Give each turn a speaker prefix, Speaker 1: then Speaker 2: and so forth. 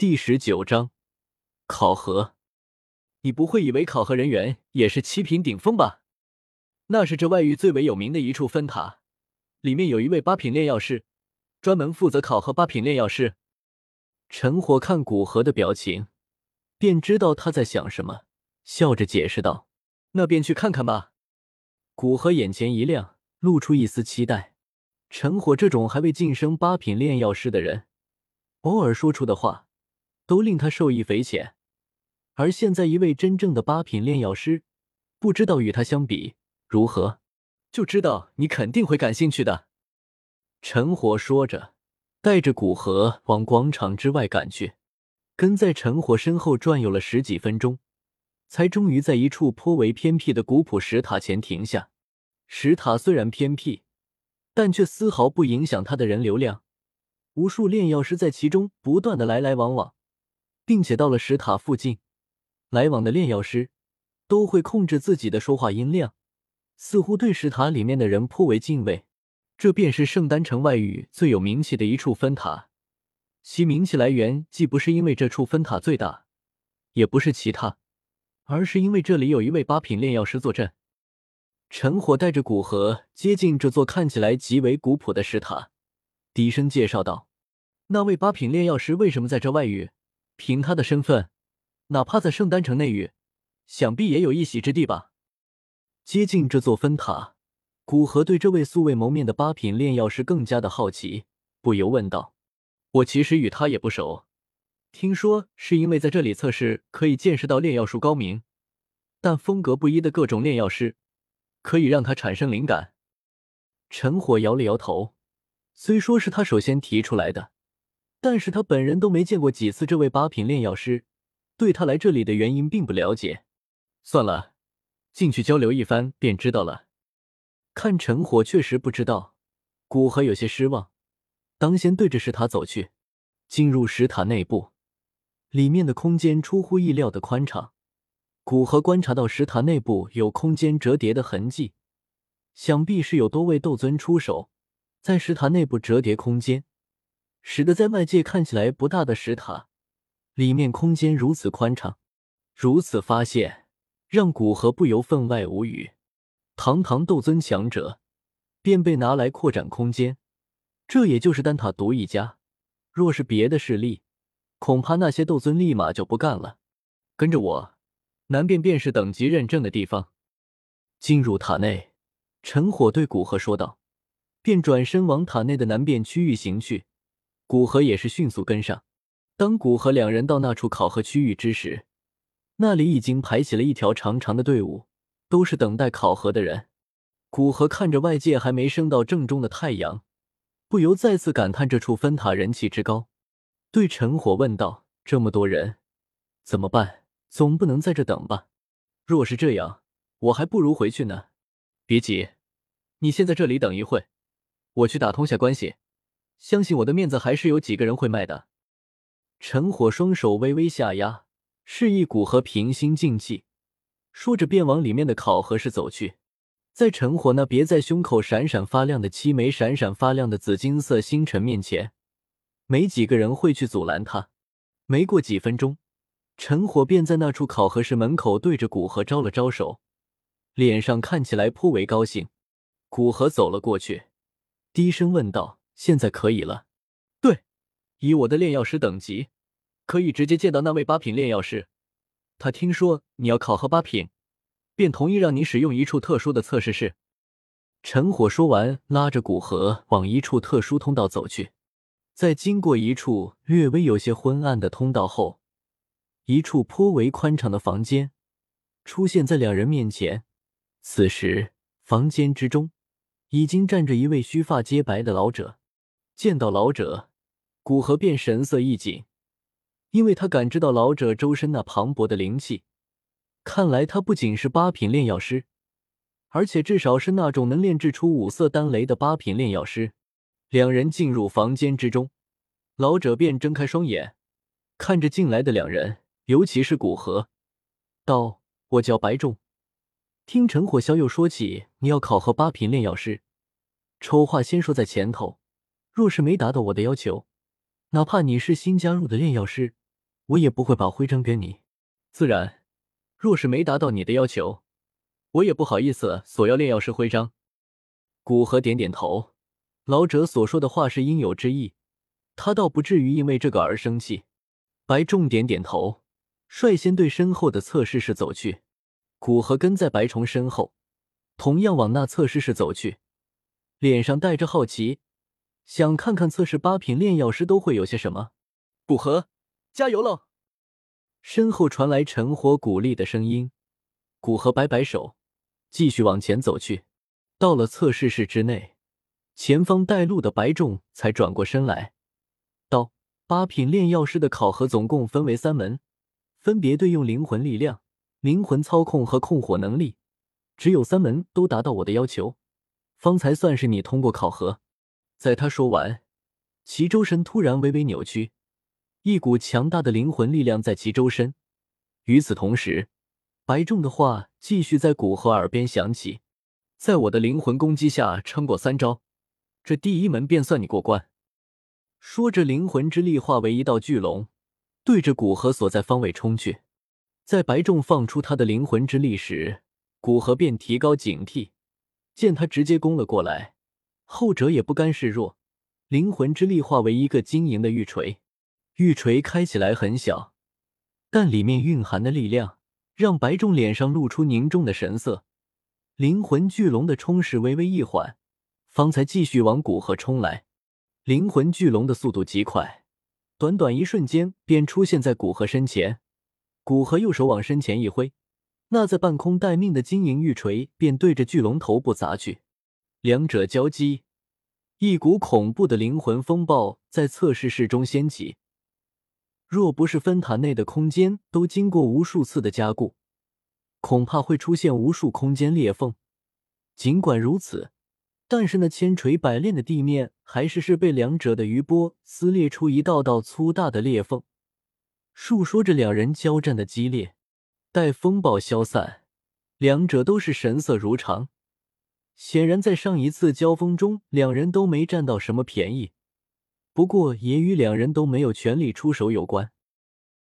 Speaker 1: 第十九章考核。你不会以为考核人员也是七品顶峰吧？那是这外域最为有名的一处分塔，里面有一位八品炼药师，专门负责考核八品炼药师。陈火看古河的表情，便知道他在想什么，笑着解释道：“那便去看看吧。”古河眼前一亮，露出一丝期待。陈火这种还未晋升八品炼药师的人，偶尔说出的话。都令他受益匪浅，而现在一位真正的八品炼药师，不知道与他相比如何，就知道你肯定会感兴趣的。陈火说着，带着古河往广场之外赶去，跟在陈火身后转悠了十几分钟，才终于在一处颇为偏僻的古朴石塔前停下。石塔虽然偏僻，但却丝毫不影响他的人流量，无数炼药师在其中不断的来来往往。并且到了石塔附近，来往的炼药师都会控制自己的说话音量，似乎对石塔里面的人颇为敬畏。这便是圣丹城外域最有名气的一处分塔，其名气来源既不是因为这处分塔最大，也不是其他，而是因为这里有一位八品炼药师坐镇。陈火带着古河接近这座看起来极为古朴的石塔，低声介绍道：“那位八品炼药师为什么在这外域？”凭他的身份，哪怕在圣丹城内域，想必也有一席之地吧。接近这座分塔，古河对这位素未谋面的八品炼药师更加的好奇，不由问道：“我其实与他也不熟，听说是因为在这里测试可以见识到炼药术高明，但风格不一的各种炼药师，可以让他产生灵感。”陈火摇了摇头，虽说是他首先提出来的。但是他本人都没见过几次这位八品炼药师，对他来这里的原因并不了解。算了，进去交流一番便知道了。看陈火确实不知道，古河有些失望，当先对着石塔走去。进入石塔内部，里面的空间出乎意料的宽敞。古河观察到石塔内部有空间折叠的痕迹，想必是有多位斗尊出手，在石塔内部折叠空间。使得在外界看起来不大的石塔，里面空间如此宽敞，如此发现让古河不由分外无语。堂堂斗尊强者，便被拿来扩展空间，这也就是丹塔独一家。若是别的势力，恐怕那些斗尊立马就不干了。跟着我，南边便是等级认证的地方。进入塔内，陈火对古河说道，便转身往塔内的南边区域行去。古河也是迅速跟上。当古河两人到那处考核区域之时，那里已经排起了一条长长的队伍，都是等待考核的人。古河看着外界还没升到正中的太阳，不由再次感叹这处分塔人气之高，对陈火问道：“这么多人，怎么办？总不能在这等吧？若是这样，我还不如回去呢。别急，你先在这里等一会，我去打通下关系。”相信我的面子还是有几个人会卖的。陈火双手微微下压，示意古河平心静气，说着便往里面的考核室走去。在陈火那别在胸口闪闪发亮的七枚闪闪发亮的紫金色星辰面前，没几个人会去阻拦他。没过几分钟，陈火便在那处考核室门口对着古河招了招手，脸上看起来颇为高兴。古河走了过去，低声问道。现在可以了，对，以我的炼药师等级，可以直接见到那位八品炼药师。他听说你要考核八品，便同意让你使用一处特殊的测试室。陈火说完，拉着古河往一处特殊通道走去。在经过一处略微有些昏暗的通道后，一处颇为宽敞的房间出现在两人面前。此时，房间之中已经站着一位须发皆白的老者。见到老者，古河便神色一紧，因为他感知到老者周身那磅礴的灵气，看来他不仅是八品炼药师，而且至少是那种能炼制出五色丹雷的八品炼药师。两人进入房间之中，老者便睁开双眼，看着进来的两人，尤其是古河，道：“我叫白仲，听陈火小友说起你要考核八品炼药师，丑话先说在前头。”若是没达到我的要求，哪怕你是新加入的炼药师，我也不会把徽章给你。自然，若是没达到你的要求，我也不好意思索要炼药师徽章。古河点点头，老者所说的话是应有之意，他倒不至于因为这个而生气。白重点点头，率先对身后的测试室走去。古河跟在白虫身后，同样往那测试室走去，脸上带着好奇，想看看测试八品炼药师都会有些什么。古河，加油喽！身后传来陈火鼓励的声音。古河摆摆手，继续往前走去。到了测试室之内，前方带路的白仲才转过身来，道。八品炼药师的考核总共分为三门，分别对用灵魂力量、灵魂操控和控火能力。只有三门都达到我的要求，方才算是你通过考核。在他说完，其周身突然微微扭曲，一股强大的灵魂力量在其周身。与此同时，白仲的话继续在古河耳边响起：“在我的灵魂攻击下撑过三招，这第一门便算你过关。”说着，灵魂之力化为一道巨龙，对着古河所在方位冲去。在白仲放出他的灵魂之力时，古河便提高警惕。见他直接攻了过来，后者也不甘示弱，灵魂之力化为一个晶莹的玉锤。玉锤开起来很小，但里面蕴含的力量让白仲脸上露出凝重的神色。灵魂巨龙的冲势微微一缓，方才继续往古河冲来。灵魂巨龙的速度极快，短短一瞬间便出现在古河身前。古河右手往身前一挥，那在半空待命的金银玉锤便对着巨龙头部砸去。两者交击，一股恐怖的灵魂风暴在测试室中掀起。若不是分塔内的空间都经过无数次的加固，恐怕会出现无数空间裂缝。尽管如此。但是那千锤百炼的地面还是是被两者的余波撕裂出一道道粗大的裂缝，述说着两人交战的激烈。待风暴消散，两者都是神色如常。显然，在上一次交锋中，两人都没占到什么便宜。不过，也与两人都没有全力出手有关。